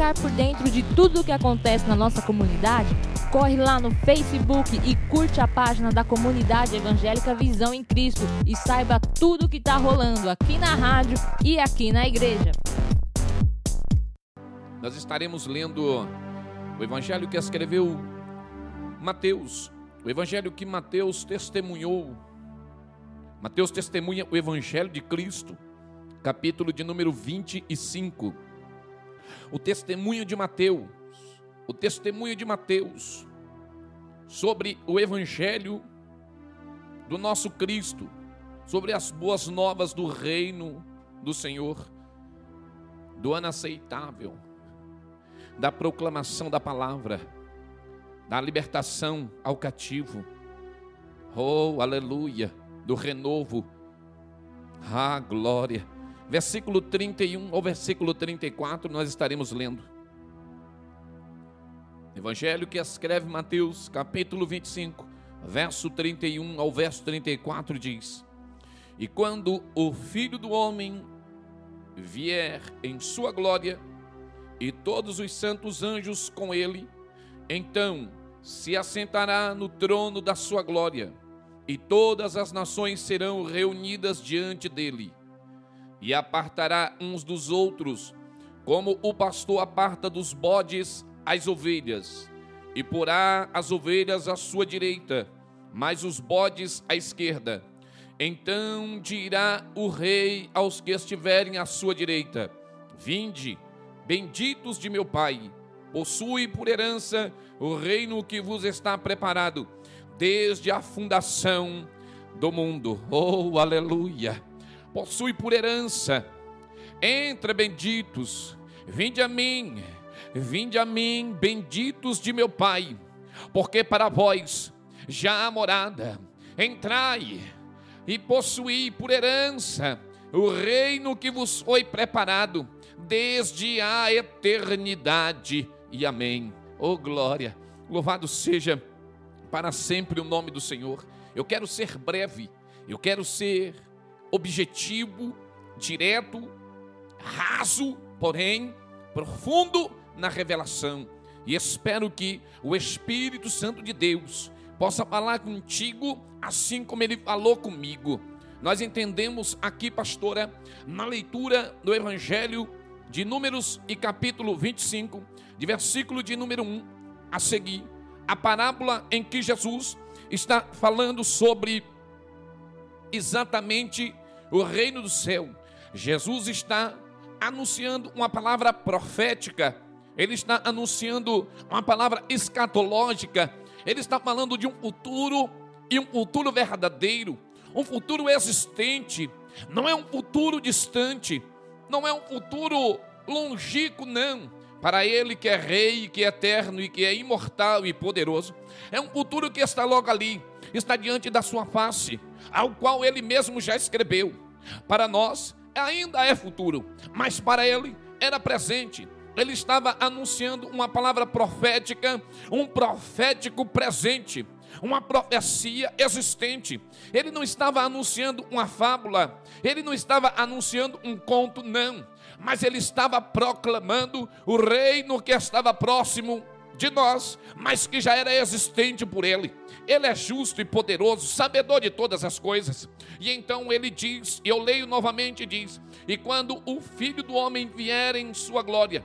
ficar por dentro de tudo o que acontece na nossa comunidade? Corre lá no Facebook e curte a página da comunidade evangélica Visão em Cristo e saiba tudo o que está rolando aqui na rádio e aqui na igreja. Nós estaremos lendo o evangelho que escreveu Mateus, o evangelho que Mateus testemunhou. Mateus testemunha o evangelho de Cristo, capítulo de número 25. O testemunho de Mateus, o testemunho de Mateus sobre o evangelho do nosso Cristo, sobre as boas novas do reino do Senhor, do ano aceitável, da proclamação da palavra da libertação ao cativo. Oh, aleluia, do renovo. Ah, glória. Versículo 31 ao versículo 34 nós estaremos lendo. Evangelho que escreve Mateus, capítulo 25, verso 31 ao verso 34 diz: E quando o Filho do homem vier em sua glória, e todos os santos anjos com ele, então se assentará no trono da sua glória, e todas as nações serão reunidas diante dele, e apartará uns dos outros, como o pastor aparta dos bodes as ovelhas, e porá as ovelhas à sua direita, mas os bodes à esquerda. Então dirá o rei aos que estiverem à sua direita: Vinde, benditos de meu Pai possui por herança o reino que vos está preparado desde a fundação do mundo. Oh, aleluia! Possui por herança. Entre benditos, vinde a mim, vinde a mim, benditos de meu Pai, porque para vós já há morada. Entrai e possuí por herança o reino que vos foi preparado desde a eternidade e amém. Oh glória, louvado seja para sempre o nome do Senhor. Eu quero ser breve, eu quero ser objetivo, direto, raso, porém profundo na revelação. E espero que o Espírito Santo de Deus possa falar contigo assim como ele falou comigo. Nós entendemos aqui, pastora, na leitura do Evangelho de Números e capítulo 25, de versículo de número 1 a seguir, a parábola em que Jesus está falando sobre exatamente o reino do céu. Jesus está anunciando uma palavra profética, ele está anunciando uma palavra escatológica, ele está falando de um futuro e um futuro verdadeiro, um futuro existente, não é um futuro distante, não é um futuro longínquo, não para ele que é rei, que é eterno e que é imortal e poderoso. É um futuro que está logo ali, está diante da sua face, ao qual ele mesmo já escreveu. Para nós ainda é futuro, mas para ele era presente. Ele estava anunciando uma palavra profética, um profético presente, uma profecia existente. Ele não estava anunciando uma fábula, ele não estava anunciando um conto, não mas ele estava proclamando o reino que estava próximo de nós, mas que já era existente por ele. Ele é justo e poderoso, sabedor de todas as coisas. E então ele diz, eu leio novamente, diz: "E quando o Filho do homem vier em sua glória,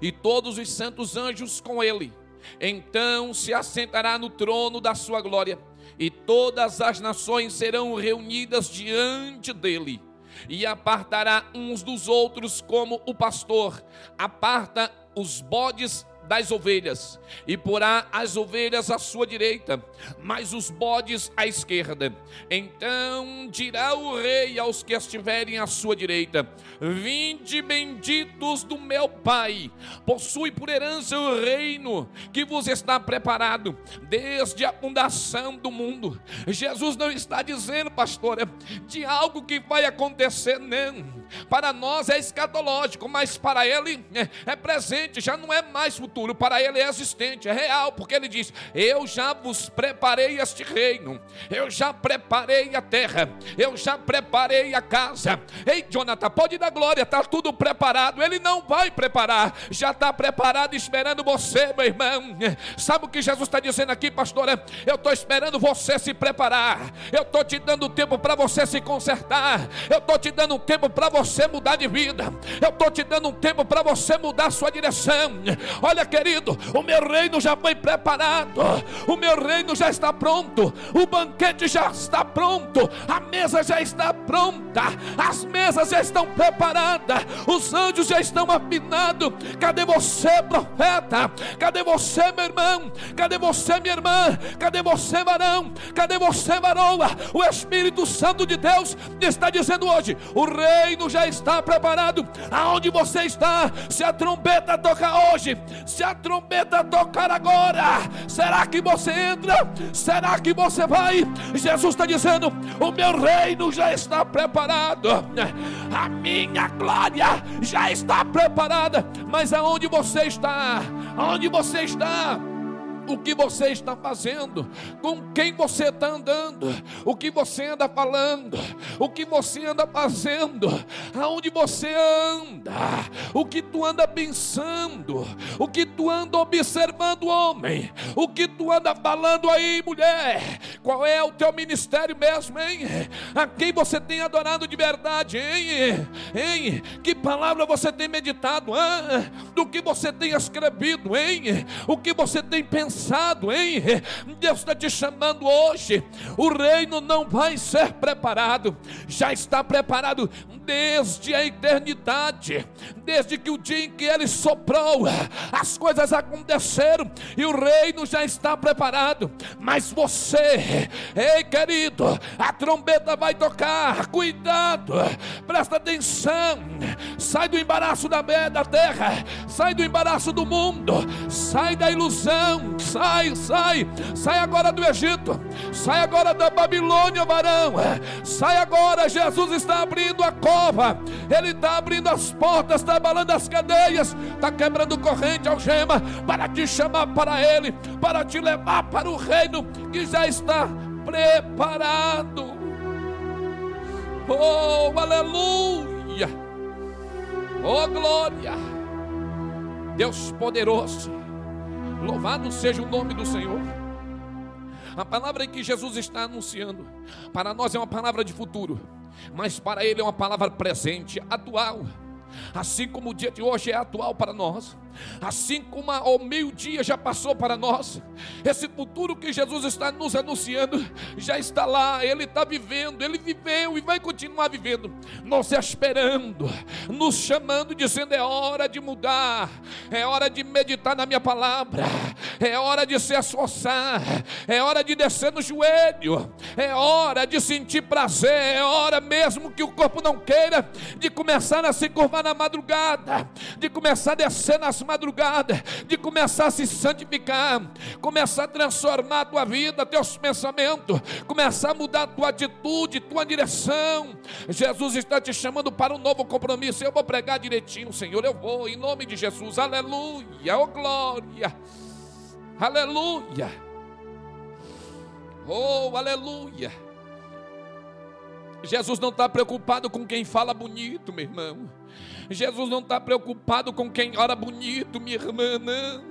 e todos os santos anjos com ele, então se assentará no trono da sua glória, e todas as nações serão reunidas diante dele." e apartará uns dos outros, como o pastor aparta os bodes das ovelhas, e porá as ovelhas à sua direita, mas os bodes à esquerda. Então dirá o rei aos que estiverem à sua direita: Vinde benditos do meu Pai, possui por herança o reino que vos está preparado desde a fundação do mundo. Jesus não está dizendo, pastora, de algo que vai acontecer, não. Para nós é escatológico, mas para ele é presente, já não é mais futuro para ele é existente, é real, porque ele diz: Eu já vos preparei este reino, eu já preparei a terra, eu já preparei a casa. Ei, Jonathan, pode dar glória, está tudo preparado. Ele não vai preparar, já está preparado esperando você, meu irmão. Sabe o que Jesus está dizendo aqui, pastor? Eu estou esperando você se preparar, eu estou te dando tempo para você se consertar, eu estou te dando tempo para você mudar de vida, eu estou te dando um tempo para você mudar sua direção. Olha, querido, o meu reino já foi preparado, o meu reino já está pronto, o banquete já está pronto, a mesa já está pronta, as mesas já estão preparadas, os anjos já estão afinados. Cadê você, profeta? Cadê você, meu irmão? Cadê você, minha irmã? Cadê você, varão? Cadê você, varoa? O Espírito Santo de Deus está dizendo hoje: o reino já está preparado. Aonde você está? Se a trombeta tocar hoje, se a trombeta tocar agora, será que você entra? Será que você vai? Jesus está dizendo: o meu reino já está preparado, a minha glória já está preparada. Mas aonde você está? Aonde você está? O que você está fazendo, com quem você está andando, o que você anda falando, o que você anda fazendo, aonde você anda, o que tu anda pensando, o que tu anda observando, homem, o que tu anda falando aí, mulher, qual é o teu ministério mesmo, hein? A quem você tem adorado de verdade, hein? Hein? Que palavra você tem meditado, hein? do que você tem escrevido, hein? O que você tem pensado cansado, hein? Deus está te chamando hoje. O reino não vai ser preparado, já está preparado desde a eternidade, desde que o dia em que ele soprou, as coisas aconteceram e o reino já está preparado. Mas você, ei querido, a trombeta vai tocar, cuidado, presta atenção, sai do embaraço da, da terra, sai do embaraço do mundo, sai da ilusão, sai, sai, sai agora do Egito, sai agora da Babilônia, varão, sai agora, Jesus está abrindo a cova, Ele está abrindo as portas, está abalando as cadeias, está quebrando corrente, algema, para te chamar para Ele, para te levar para o reino que já está preparado. Oh, aleluia! Oh, glória! Deus poderoso Louvado seja o nome do Senhor. A palavra que Jesus está anunciando, para nós é uma palavra de futuro, mas para Ele é uma palavra presente, atual. Assim como o dia de hoje é atual para nós, assim como ao meio-dia já passou para nós, esse futuro que Jesus está nos anunciando já está lá, Ele está vivendo, Ele viveu e vai continuar vivendo, nos esperando, nos chamando, dizendo: é hora de mudar, é hora de meditar na minha palavra, é hora de se esforçar, é hora de descer no joelho, é hora de sentir prazer, é hora mesmo que o corpo não queira, de começar a se curvar na madrugada, de começar a descer nas madrugada, de começar a se santificar, começar a transformar a tua vida, teus pensamentos, começar a mudar a tua atitude, tua direção. Jesus está te chamando para um novo compromisso. Eu vou pregar direitinho, Senhor. Eu vou, em nome de Jesus. Aleluia, oh glória, aleluia, oh aleluia. Jesus não está preocupado com quem fala bonito, meu irmão. Jesus não está preocupado com quem ora bonito, minha irmã, não.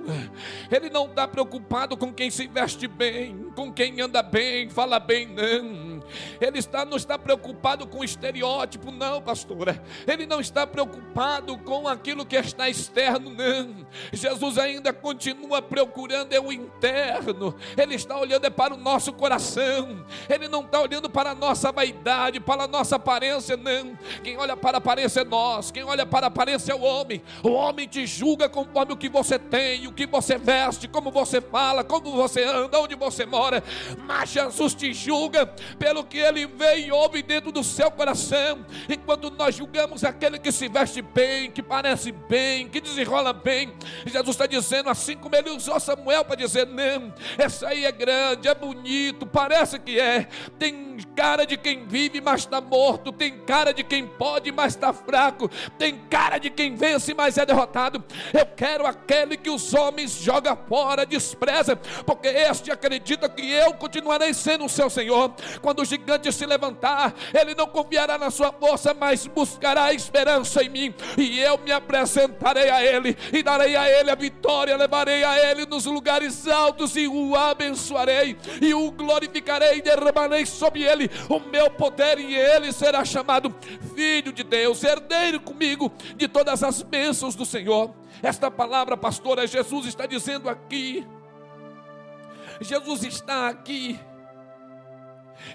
Ele não está preocupado com quem se veste bem, com quem anda bem, fala bem, não. Ele está, não está preocupado com o estereótipo, não, pastora. Ele não está preocupado com aquilo que está externo, não. Jesus ainda continua procurando é o interno. Ele está olhando é para o nosso coração. Ele não está olhando para a nossa vaidade, para a nossa aparência, não. Quem olha para a aparência é nós. Quem olha para a aparência o homem. O homem te julga conforme o que você tem, o que você veste, como você fala, como você anda, onde você mora. Mas Jesus te julga pelo que ele vê e ouve dentro do seu coração. Enquanto nós julgamos aquele que se veste bem, que parece bem, que desenrola bem, Jesus está dizendo, assim como ele usou Samuel para dizer: não, essa aí é grande, é bonito, parece que é. Tem cara de quem vive, mas está morto, tem cara de quem pode, mas está fraco, tem cara de quem vence, mas é derrotado. Eu quero aquele que os homens jogam fora, despreza, porque este acredita que eu continuarei sendo o seu Senhor. Quando o gigante se levantar, ele não confiará na sua força, mas buscará esperança em mim, e eu me apresentarei a ele e darei a ele a vitória, levarei a ele nos lugares altos e o abençoarei e o glorificarei e derramarei sobre ele o meu poder e ele será chamado filho de Deus, herdeiro comigo de todas as bênçãos do Senhor. Esta palavra, pastora, Jesus está dizendo aqui. Jesus está aqui.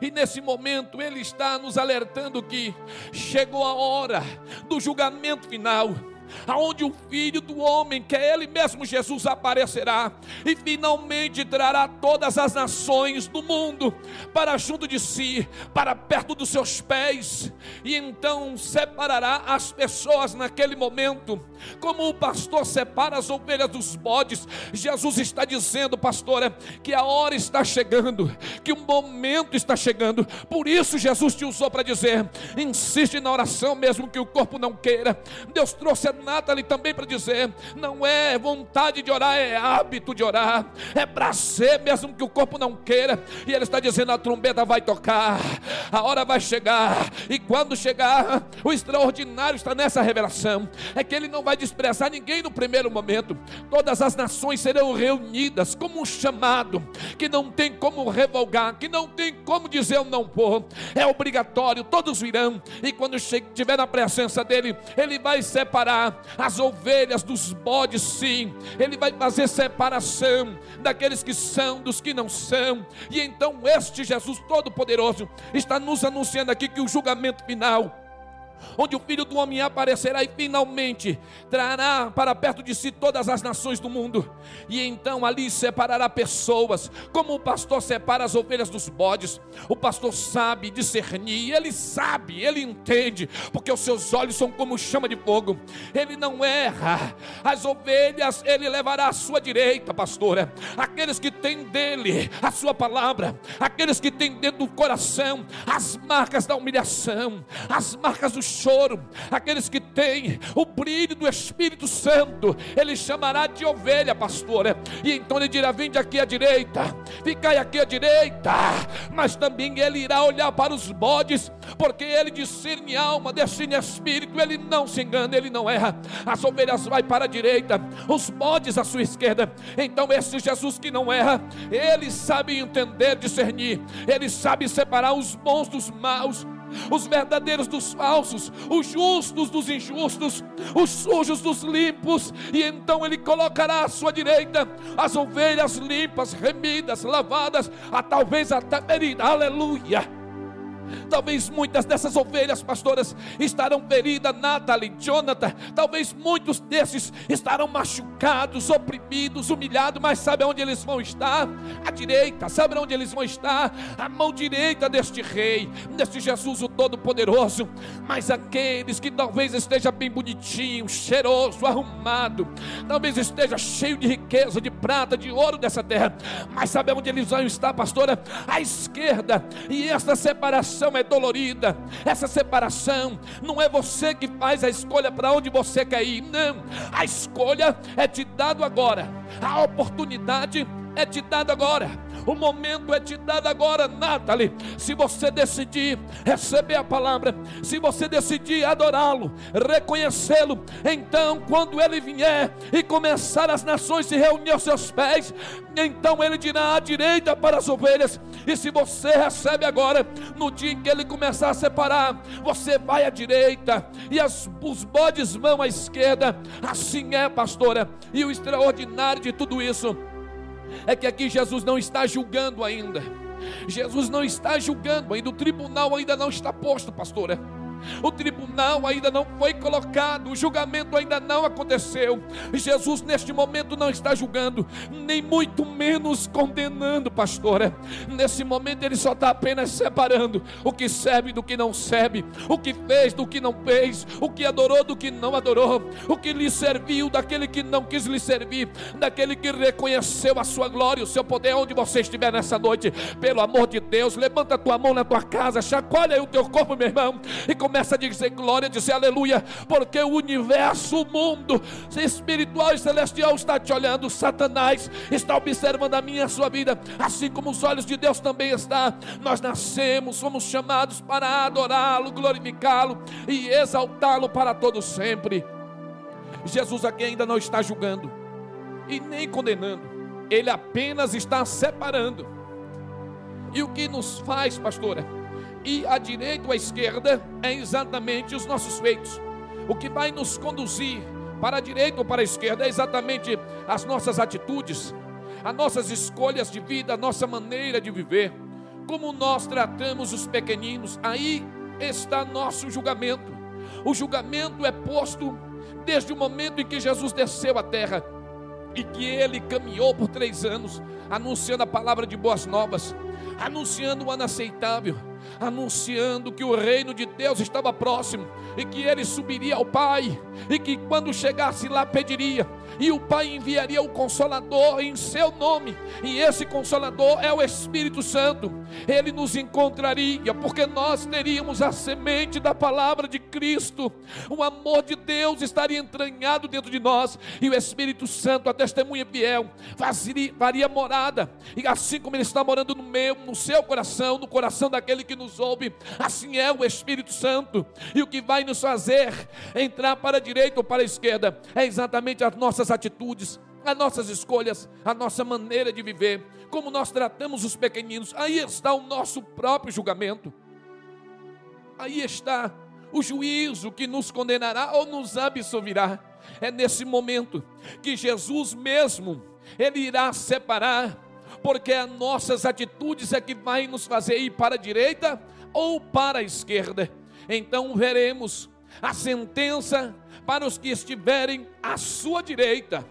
E nesse momento ele está nos alertando que chegou a hora do julgamento final aonde o Filho do Homem, que é Ele mesmo Jesus, aparecerá e finalmente trará todas as nações do mundo para junto de si, para perto dos seus pés, e então separará as pessoas naquele momento, como o pastor separa as ovelhas dos bodes. Jesus está dizendo, pastora, que a hora está chegando, que o momento está chegando. Por isso Jesus te usou para dizer: insiste na oração mesmo que o corpo não queira. Deus trouxe a Nathalie também para dizer: não é vontade de orar, é hábito de orar, é prazer mesmo que o corpo não queira. E ele está dizendo: a trombeta vai tocar, a hora vai chegar, e quando chegar, o extraordinário está nessa revelação: é que ele não vai desprezar ninguém no primeiro momento, todas as nações serão reunidas como um chamado, que não tem como revogar, que não tem como dizer eu não vou, é obrigatório, todos virão, e quando estiver na presença dele, ele vai separar as ovelhas dos bodes, sim. Ele vai fazer separação daqueles que são, dos que não são. E então este Jesus Todo-Poderoso está nos anunciando aqui que o julgamento final onde o Filho do Homem aparecerá e finalmente trará para perto de si todas as nações do mundo, e então ali separará pessoas, como o pastor separa as ovelhas dos bodes. O pastor sabe discernir, ele sabe, ele entende, porque os seus olhos são como chama de fogo, ele não erra. As ovelhas ele levará à sua direita, pastora, aqueles que têm dele a sua palavra, aqueles que têm dentro do coração as marcas da humilhação, as marcas do choro, aqueles que têm o brilho do Espírito Santo, ele chamará de ovelha, pastora, e então ele dirá: Vinde aqui à direita, ficai aqui à direita, mas também ele irá olhar para os bodes, porque ele discerne alma, discerne espírito, ele não se engana, ele não erra. As ovelhas vai para a direita, os bodes à sua esquerda. Então, esse Jesus que não erra, ele sabe entender, discernir, ele sabe separar os bons dos maus os verdadeiros dos falsos, os justos dos injustos, os sujos dos limpos, e então ele colocará à sua direita as ovelhas limpas, remidas, lavadas, a talvez até feridas, aleluia Talvez muitas dessas ovelhas, pastoras, estarão feridas, Natalie, Jonathan. Talvez muitos desses estarão machucados, oprimidos, humilhados, mas sabe onde eles vão estar? À direita, sabe onde eles vão estar? A mão direita deste rei, deste Jesus o Todo-Poderoso. Mas aqueles que talvez esteja bem bonitinho, cheiroso, arrumado, talvez esteja cheio de riqueza, de prata, de ouro dessa terra, mas sabe onde eles vão estar, pastora? À esquerda, e esta separação separação é dolorida. Essa separação não é você que faz a escolha para onde você quer ir. Não. A escolha é te dado agora. A oportunidade é te dado agora. O momento é te dado agora, Nathalie. Se você decidir receber a palavra, se você decidir adorá-lo, reconhecê-lo, então quando ele vier e começar as nações se reunir aos seus pés, então ele dirá à direita para as ovelhas. E se você recebe agora, no dia em que ele começar a separar, você vai à direita e as, os bodes vão à esquerda. Assim é, pastora. E o extraordinário de tudo isso é que aqui Jesus não está julgando ainda. Jesus não está julgando ainda, o tribunal ainda não está posto, pastora. O tribunal ainda não foi colocado, o julgamento ainda não aconteceu. Jesus, neste momento, não está julgando, nem muito menos condenando, pastora. Nesse momento, ele só está apenas separando o que serve do que não serve, o que fez do que não fez, o que adorou do que não adorou, o que lhe serviu daquele que não quis lhe servir, daquele que reconheceu a sua glória, o seu poder, onde você estiver nessa noite. Pelo amor de Deus, levanta a tua mão na tua casa, chacoalha o teu corpo, meu irmão, e começa a dizer glória, dizer aleluia, porque o universo, o mundo espiritual e celestial está te olhando, Satanás está observando a minha e a sua vida, assim como os olhos de Deus também está. Nós nascemos, somos chamados para adorá-lo, glorificá-lo e exaltá-lo para todo sempre. Jesus aqui ainda não está julgando e nem condenando, ele apenas está separando. E o que nos faz, pastora, e à direita ou à esquerda é exatamente os nossos feitos. O que vai nos conduzir para a direita ou para a esquerda é exatamente as nossas atitudes, as nossas escolhas de vida, a nossa maneira de viver, como nós tratamos os pequeninos. Aí está nosso julgamento. O julgamento é posto desde o momento em que Jesus desceu à terra e que ele caminhou por três anos, anunciando a palavra de boas novas, anunciando o anaceitável anunciando que o reino de Deus estava próximo e que ele subiria ao Pai e que quando chegasse lá pediria e o Pai enviaria o Consolador em seu nome, e esse Consolador é o Espírito Santo. Ele nos encontraria, porque nós teríamos a semente da palavra de Cristo, o amor de Deus estaria entranhado dentro de nós, e o Espírito Santo, a testemunha fiel, faria, morada, e assim como Ele está morando no meu, no seu coração, no coração daquele que nos ouve, assim é o Espírito Santo, e o que vai nos fazer entrar para a direita ou para a esquerda é exatamente as nossas atitudes, as nossas escolhas, a nossa maneira de viver, como nós tratamos os pequeninos. Aí está o nosso próprio julgamento. Aí está o juízo que nos condenará ou nos absolverá. É nesse momento que Jesus mesmo, ele irá separar, porque as nossas atitudes é que vai nos fazer ir para a direita ou para a esquerda. Então veremos a sentença para os que estiverem à sua direita.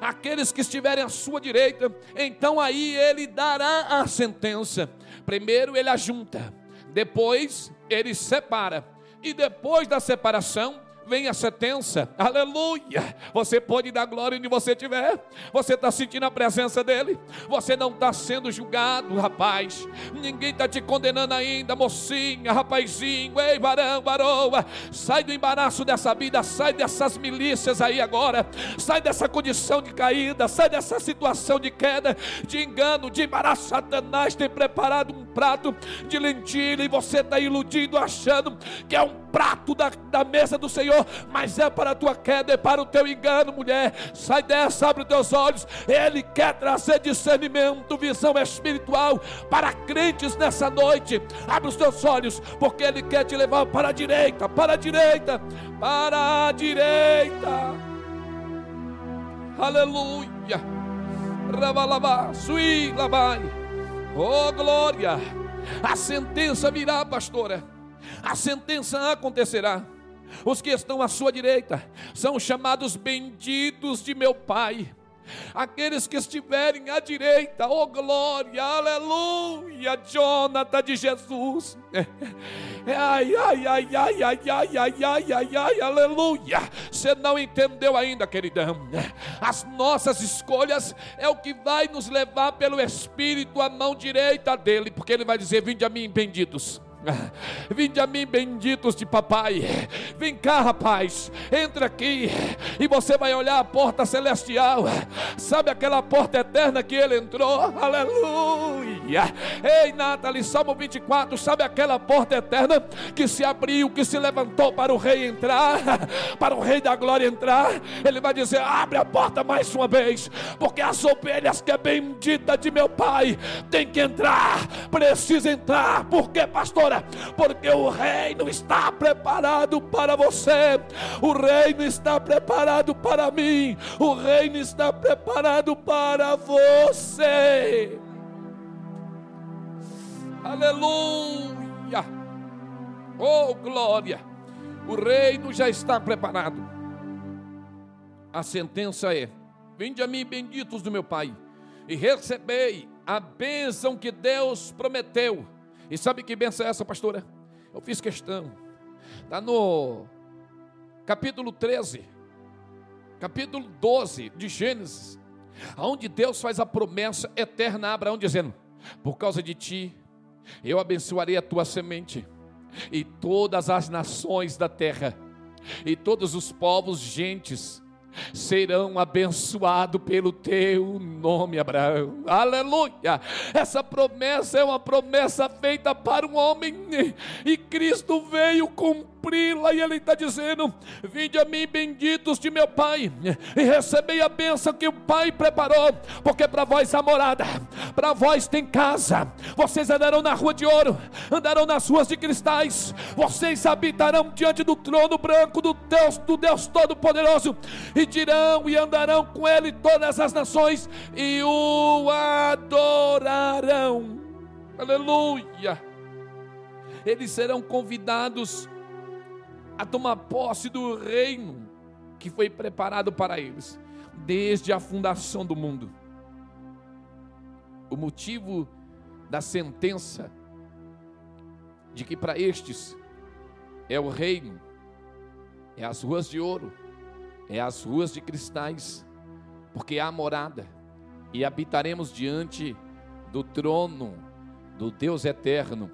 Aqueles que estiverem à sua direita, então aí ele dará a sentença. Primeiro ele ajunta, depois ele separa, e depois da separação, vem a sentença, aleluia. Você pode dar glória onde você estiver, você está sentindo a presença dEle, você não está sendo julgado, rapaz. Ninguém está te condenando ainda, mocinha, rapazinho, ei, varão, varoa. Sai do embaraço dessa vida, sai dessas milícias aí agora, sai dessa condição de caída, sai dessa situação de queda, de engano, de embaraço. Satanás tem preparado um prato de lentilha e você está iludido, achando que é um prato da, da mesa do Senhor mas é para a tua queda, é para o teu engano, mulher. Sai dessa, abre os teus olhos. Ele quer trazer discernimento, visão espiritual para crentes nessa noite. Abre os teus olhos, porque Ele quer te levar para a direita, para a direita, para a direita. Aleluia. Rabalabá, sui. Oh, glória. A sentença virá, pastora. A sentença acontecerá. Os que estão à sua direita são chamados benditos de meu Pai. Aqueles que estiverem à direita, oh glória, aleluia, Jonathan de Jesus. Ai, ai, ai, ai, ai, ai, ai, ai, ai, ai, aleluia. Você não entendeu ainda, queridão. As nossas escolhas é o que vai nos levar pelo Espírito à mão direita dele, porque ele vai dizer: Vinde a mim, benditos Vinde a mim, benditos de papai. Vem cá, rapaz. Entra aqui e você vai olhar a porta celestial. Sabe aquela porta eterna que ele entrou? Aleluia. Ei, Nathalie, Salmo 24. Sabe aquela porta eterna que se abriu, que se levantou para o rei entrar, para o rei da glória entrar? Ele vai dizer: abre a porta mais uma vez, porque as ovelhas que é bendita de meu pai tem que entrar, precisa entrar, porque porque o reino está preparado para você, o reino está preparado para mim, o reino está preparado para você. Aleluia! Oh glória! O reino já está preparado. A sentença é: Vinde a mim, benditos do meu Pai, e recebei a bênção que Deus prometeu. E sabe que bênção é essa, pastora? Eu fiz questão. Está no capítulo 13, capítulo 12 de Gênesis, onde Deus faz a promessa eterna a Abraão, dizendo: Por causa de ti, eu abençoarei a tua semente, e todas as nações da terra, e todos os povos, gentes, serão abençoados pelo teu nome, Abraão. Aleluia! Essa promessa é uma promessa feita para um homem, e Cristo veio cumpri-la, e Ele está dizendo: Vinde a mim, benditos de meu Pai, e recebei a bênção que o Pai preparou, porque para vós há morada, para vós tem casa, vocês andarão na rua de ouro, andarão nas ruas de cristais, vocês habitarão diante do trono branco do Deus, do Deus Todo-Poderoso, e dirão e andarão com ele todas as nações e o adorarão. Aleluia! Eles serão convidados a tomar posse do reino que foi preparado para eles desde a fundação do mundo. O motivo da sentença de que para estes é o reino, é as ruas de ouro, é as ruas de cristais, porque há morada e habitaremos diante do trono do Deus eterno.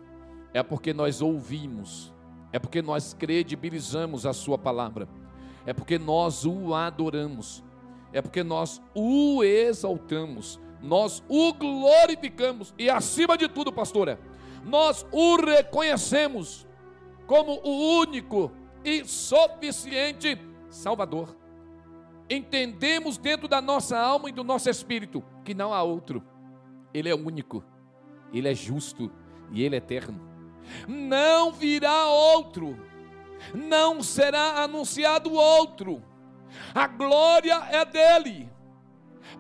É porque nós ouvimos, é porque nós credibilizamos a Sua palavra, é porque nós o adoramos, é porque nós o exaltamos, nós o glorificamos. E, acima de tudo, pastora, nós o reconhecemos como o único e suficiente Salvador. Entendemos dentro da nossa alma e do nosso espírito que não há outro. Ele é único, ele é justo e ele é eterno. Não virá outro, não será anunciado outro. A glória é dele,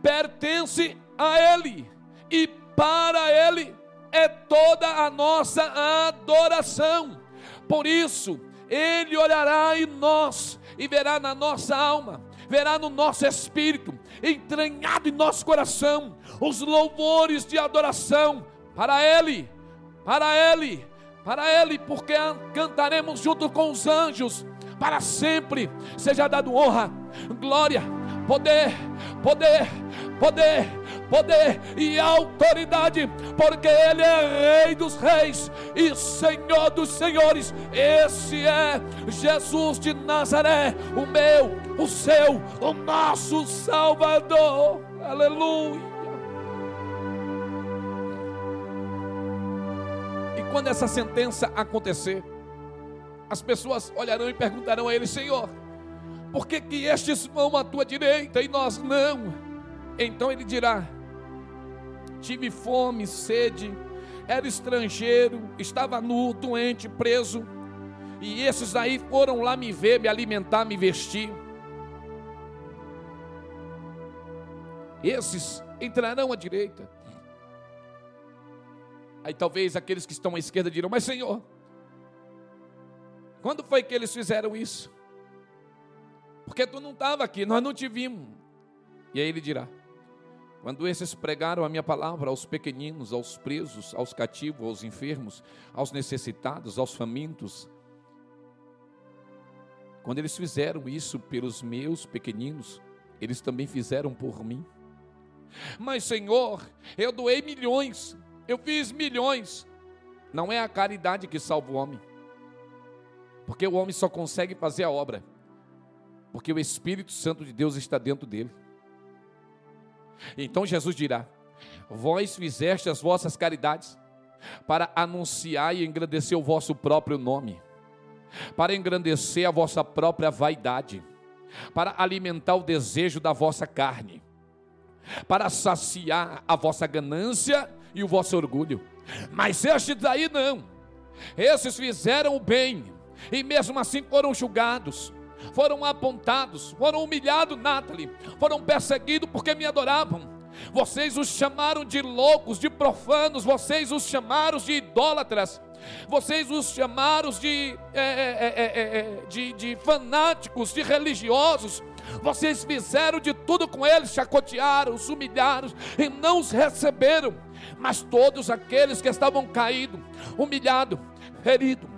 pertence a ele e para ele é toda a nossa adoração. Por isso, ele olhará em nós e verá na nossa alma verá no nosso espírito, entranhado em nosso coração, os louvores de adoração para Ele, para Ele, para Ele, porque cantaremos junto com os anjos, para sempre seja dado honra, glória, poder, poder, poder, poder e autoridade, porque Ele é Rei dos Reis e Senhor dos Senhores. Esse é Jesus de Nazaré, o meu, o seu, o nosso Salvador. Aleluia. Quando essa sentença acontecer, as pessoas olharão e perguntarão a Ele: Senhor, por que, que estes vão à tua direita e nós não? Então ele dirá: Tive fome, sede, era estrangeiro, estava nu, doente, preso, e esses aí foram lá me ver, me alimentar, me vestir. Esses entrarão à direita. Aí talvez aqueles que estão à esquerda dirão: Mas Senhor, quando foi que eles fizeram isso? Porque tu não estava aqui, nós não te vimos. E aí ele dirá: quando esses pregaram a minha palavra aos pequeninos, aos presos, aos cativos, aos enfermos, aos necessitados, aos famintos, quando eles fizeram isso pelos meus pequeninos, eles também fizeram por mim. Mas, Senhor, eu doei milhões, eu fiz milhões. Não é a caridade que salva o homem, porque o homem só consegue fazer a obra, porque o Espírito Santo de Deus está dentro dele. Então Jesus dirá: Vós fizeste as vossas caridades para anunciar e engrandecer o vosso próprio nome, para engrandecer a vossa própria vaidade, para alimentar o desejo da vossa carne, para saciar a vossa ganância e o vosso orgulho. Mas estes daí não, esses fizeram o bem e mesmo assim foram julgados foram apontados, foram humilhados, Nathalie, foram perseguidos porque me adoravam. Vocês os chamaram de loucos, de profanos, vocês os chamaram de idólatras, vocês os chamaram de, é, é, é, de, de fanáticos, de religiosos, vocês fizeram de tudo com eles, chacotearam, os humilharam e não os receberam. Mas todos aqueles que estavam caídos, humilhados, feridos,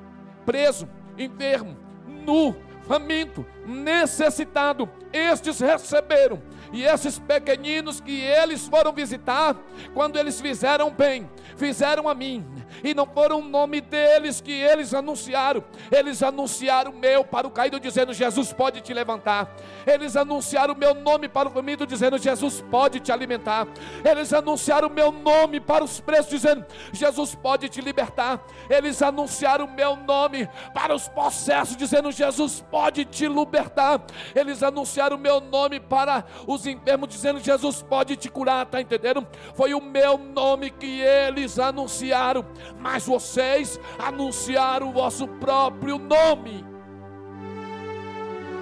preso, enfermo, nu, faminto, necessitado, estes receberam. E esses pequeninos que eles foram visitar, quando eles fizeram bem, fizeram a mim, e não foram o nome deles que eles anunciaram, eles anunciaram o meu para o caído, dizendo: Jesus pode te levantar. Eles anunciaram o meu nome para o faminto, dizendo: Jesus pode te alimentar. Eles anunciaram o meu nome para os presos, dizendo: Jesus pode te libertar. Eles anunciaram o meu nome para os possessos, dizendo: Jesus pode te libertar. Eles anunciaram o meu nome para os enfermos, dizendo: Jesus pode te curar. Está entendendo? Foi o meu nome que eles anunciaram mas vocês anunciaram o vosso próprio nome.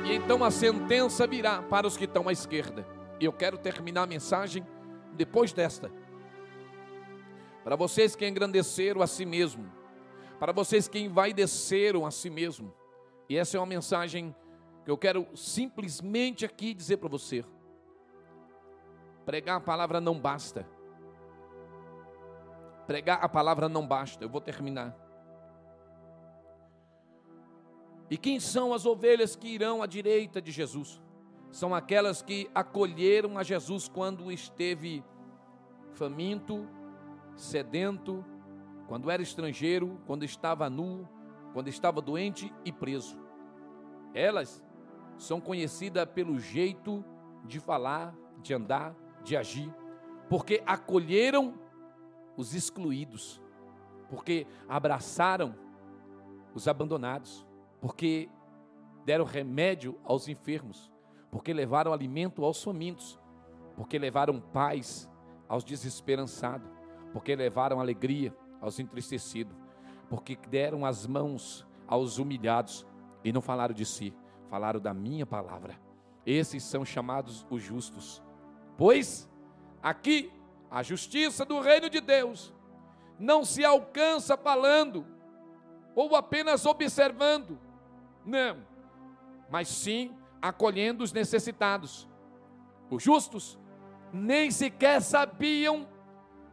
E então a sentença virá para os que estão à esquerda. E eu quero terminar a mensagem depois desta. Para vocês que engrandeceram a si mesmo, para vocês que envaideceram a si mesmo. E essa é uma mensagem que eu quero simplesmente aqui dizer para você. Pregar a palavra não basta. Pregar a palavra não basta, eu vou terminar. E quem são as ovelhas que irão à direita de Jesus? São aquelas que acolheram a Jesus quando esteve faminto, sedento, quando era estrangeiro, quando estava nu, quando estava doente e preso. Elas são conhecidas pelo jeito de falar, de andar, de agir, porque acolheram os excluídos, porque abraçaram os abandonados, porque deram remédio aos enfermos, porque levaram alimento aos famintos, porque levaram paz aos desesperançados, porque levaram alegria aos entristecidos, porque deram as mãos aos humilhados e não falaram de si, falaram da minha palavra. Esses são chamados os justos. Pois aqui a justiça do reino de Deus não se alcança falando ou apenas observando, não, mas sim acolhendo os necessitados. Os justos nem sequer sabiam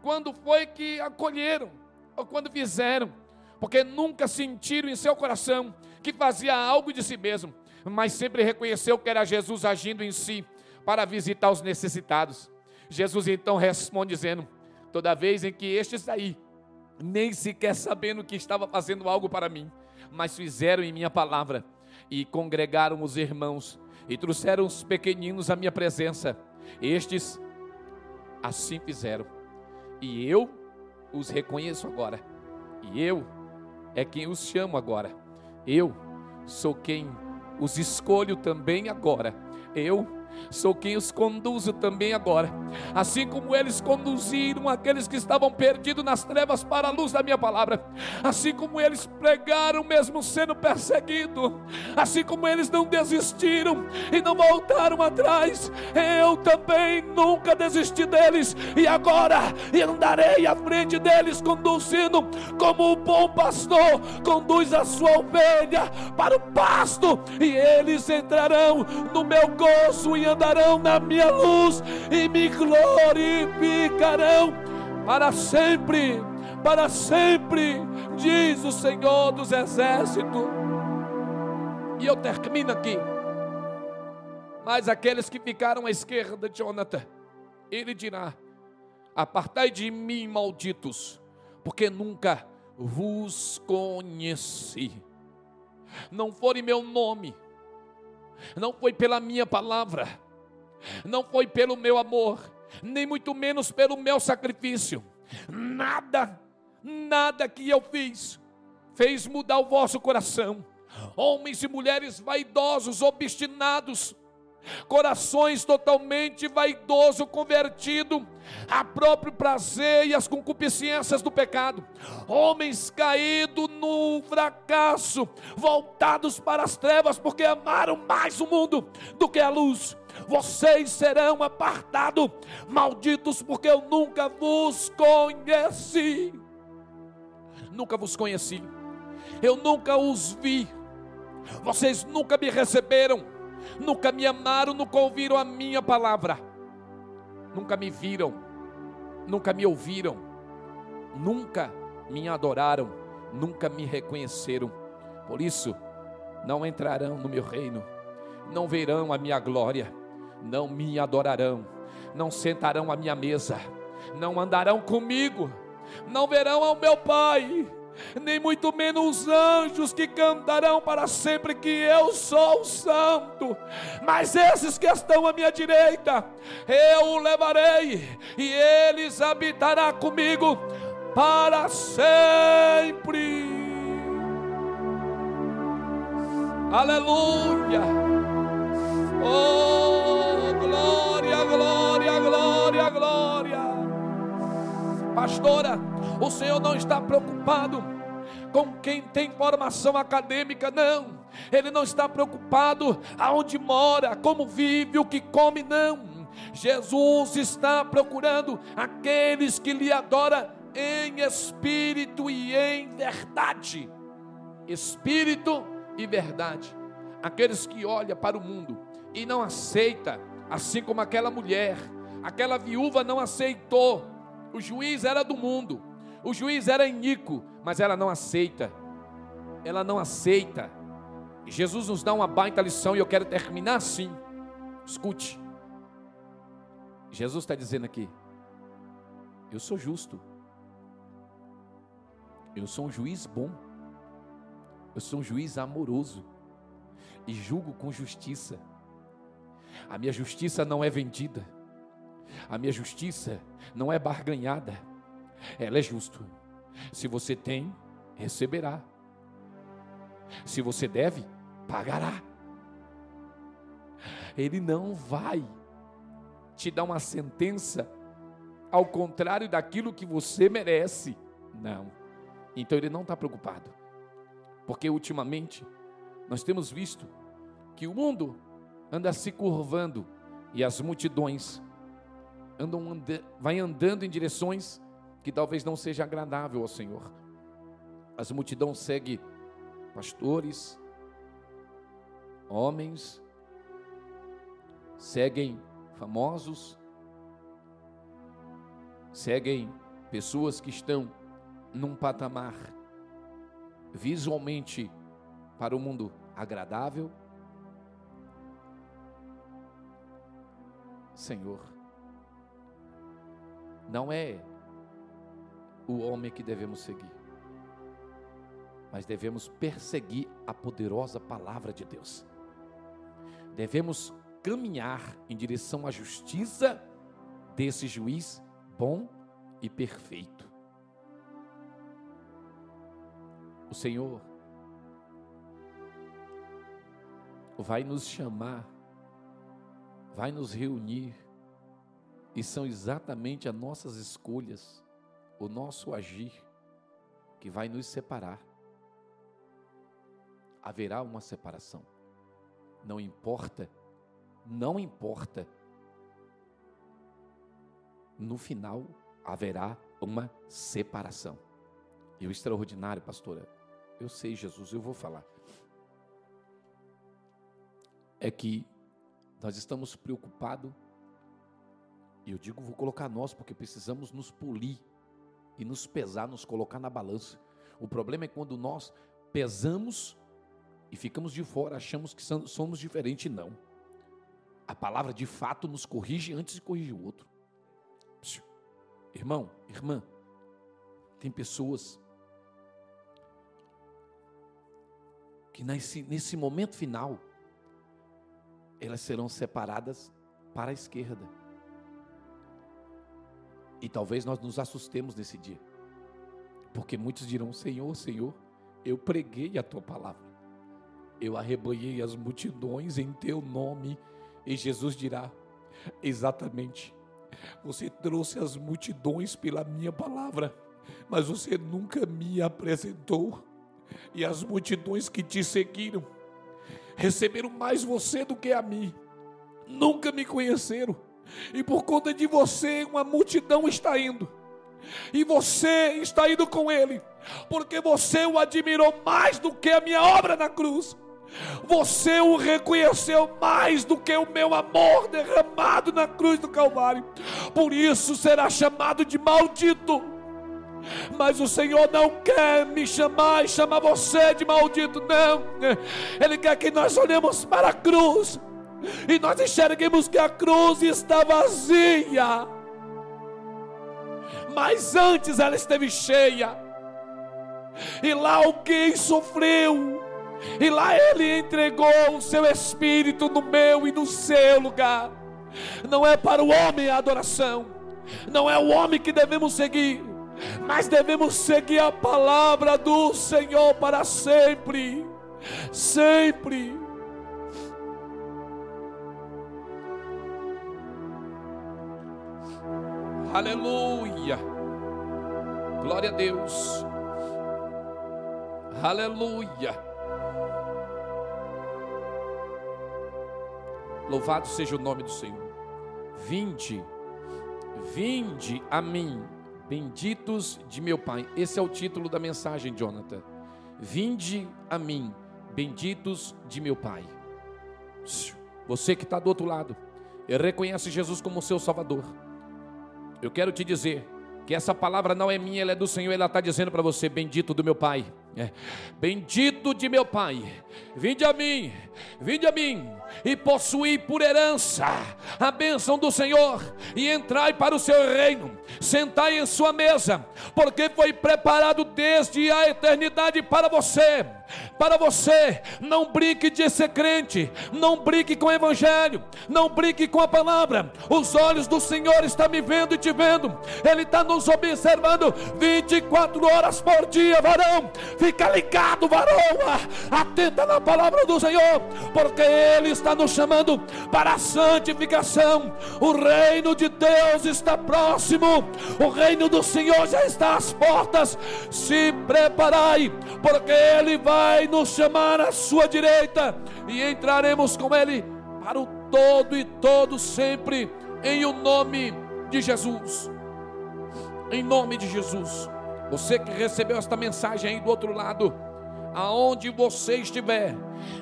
quando foi que acolheram ou quando fizeram, porque nunca sentiram em seu coração que fazia algo de si mesmo, mas sempre reconheceu que era Jesus agindo em si para visitar os necessitados. Jesus então responde dizendo: Toda vez em que estes aí, nem sequer sabendo que estava fazendo algo para mim, mas fizeram em minha palavra, e congregaram os irmãos, e trouxeram os pequeninos à minha presença, estes assim fizeram, e eu os reconheço agora, e eu é quem os chamo agora, eu sou quem os escolho também agora, eu sou quem os conduzo também agora. Assim como eles conduziram aqueles que estavam perdidos nas trevas para a luz da minha palavra, assim como eles pregaram mesmo sendo perseguidos, assim como eles não desistiram e não voltaram atrás, eu também nunca desisti deles. E agora andarei à frente deles conduzindo como o bom pastor conduz a sua ovelha para o pasto. E eles entrarão no meu gozo e andarão na minha luz e me glorificarão para sempre, para sempre, diz o Senhor dos Exércitos. E eu termino aqui. Mas aqueles que ficaram à esquerda de Jonathan, ele dirá: Apartai de mim, malditos, porque nunca vos conheci. Não for em meu nome, não foi pela minha palavra, não foi pelo meu amor, nem muito menos pelo meu sacrifício. Nada, nada que eu fiz fez mudar o vosso coração. Homens e mulheres vaidosos, obstinados, corações totalmente vaidoso, convertido a próprio prazer e as concupiscências do pecado, homens caídos no fracasso, voltados para as trevas, porque amaram mais o mundo do que a luz. Vocês serão apartados, malditos, porque eu nunca vos conheci. nunca vos conheci, eu nunca os vi, vocês nunca me receberam, nunca me amaram, nunca ouviram a minha palavra, nunca me viram, nunca me ouviram, nunca me adoraram, nunca me reconheceram. Por isso, não entrarão no meu reino, não verão a minha glória, não me adorarão, não sentarão à minha mesa, não andarão comigo, não verão ao meu Pai, nem muito menos os anjos que cantarão para sempre que eu sou santo. Mas esses que estão à minha direita, eu o levarei e eles habitará comigo para sempre. Aleluia. Oh, glória, glória, glória, glória. Pastora, o Senhor não está preocupado com quem tem formação acadêmica, não. Ele não está preocupado aonde mora, como vive, o que come, não. Jesus está procurando aqueles que lhe adoram em espírito e em verdade. Espírito e verdade. Aqueles que olham para o mundo e não aceita, assim como aquela mulher, aquela viúva não aceitou. O juiz era do mundo, o juiz era iníquo, mas ela não aceita. Ela não aceita. Jesus nos dá uma baita lição e eu quero terminar assim. Escute. Jesus está dizendo aqui: Eu sou justo. Eu sou um juiz bom. Eu sou um juiz amoroso e julgo com justiça. A minha justiça não é vendida. A minha justiça não é barganhada. Ela é justa. Se você tem, receberá. Se você deve, pagará. Ele não vai te dar uma sentença ao contrário daquilo que você merece. Não. Então ele não está preocupado. Porque ultimamente nós temos visto que o mundo anda se curvando e as multidões andam anda, vai andando em direções que talvez não seja agradável ao Senhor. As multidões seguem pastores, homens, seguem famosos, seguem pessoas que estão num patamar visualmente para o mundo agradável. Senhor, não é o homem que devemos seguir, mas devemos perseguir a poderosa palavra de Deus. Devemos caminhar em direção à justiça desse juiz bom e perfeito. O Senhor vai nos chamar, vai nos reunir, e são exatamente as nossas escolhas, o nosso agir, que vai nos separar. Haverá uma separação, não importa, não importa, no final haverá uma separação. E o extraordinário, pastora, eu sei, Jesus, eu vou falar. É que nós estamos preocupados, e eu digo, vou colocar nós, porque precisamos nos polir e nos pesar, nos colocar na balança. O problema é quando nós pesamos e ficamos de fora, achamos que somos diferentes, não. A palavra de fato nos corrige antes de corrigir o outro. Irmão, irmã, tem pessoas que nesse, nesse momento final, elas serão separadas para a esquerda. E talvez nós nos assustemos nesse dia, porque muitos dirão: Senhor, Senhor, eu preguei a tua palavra, eu arrebanhei as multidões em teu nome, e Jesus dirá: Exatamente, você trouxe as multidões pela minha palavra, mas você nunca me apresentou. E as multidões que te seguiram receberam mais você do que a mim, nunca me conheceram, e por conta de você, uma multidão está indo, E você está indo com Ele, porque você o admirou mais do que a minha obra na cruz. Você o reconheceu mais do que o meu amor derramado na cruz do Calvário. Por isso será chamado de maldito. Mas o Senhor não quer me chamar e chamar você de maldito, não. Ele quer que nós olhemos para a cruz e nós enxerguemos que a cruz está vazia. Mas antes ela esteve cheia. E lá alguém sofreu. E lá ele entregou o seu espírito no meu e no seu lugar. Não é para o homem a adoração. Não é o homem que devemos seguir. Mas devemos seguir a palavra do Senhor para sempre. Sempre. Aleluia. Glória a Deus. Aleluia. Louvado seja o nome do Senhor. Vinde, vinde a mim, benditos de meu Pai. Esse é o título da mensagem, Jonathan. Vinde a mim, benditos de meu Pai. Você que está do outro lado, reconhece Jesus como seu Salvador eu quero te dizer que essa palavra não é minha, ela é do Senhor, ela está dizendo para você: Bendito do meu Pai, é. bendito de meu Pai, vinde a mim, vinde a mim, e possuí por herança a bênção do Senhor, e entrai para o seu reino, sentai em sua mesa, porque foi preparado desde a eternidade para você para você. Não brinque de ser crente, não brinque com o evangelho, não brinque com a palavra. Os olhos do Senhor estão me vendo e te vendo. Ele está nos observando 24 horas por dia, varão. Fica ligado, varão. Atenta na palavra do Senhor, porque Ele está nos chamando para a santificação. O reino de Deus está próximo. O reino do Senhor já está às portas. Se preparai, porque Ele vai nos chamar à sua direita e entraremos com Ele para o todo e todo sempre, em o nome de Jesus. Em nome de Jesus. Você que recebeu esta mensagem aí do outro lado, aonde você estiver,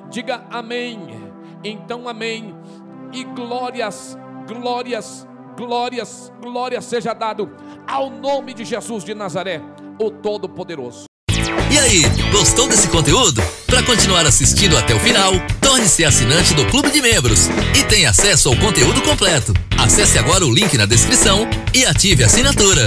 diga amém. Então, amém. E glórias, glórias, glórias, glórias seja dado ao nome de Jesus de Nazaré, o Todo-Poderoso. E aí, gostou desse conteúdo? Para continuar assistindo até o final, torne-se assinante do Clube de Membros e tenha acesso ao conteúdo completo. Acesse agora o link na descrição e ative a assinatura.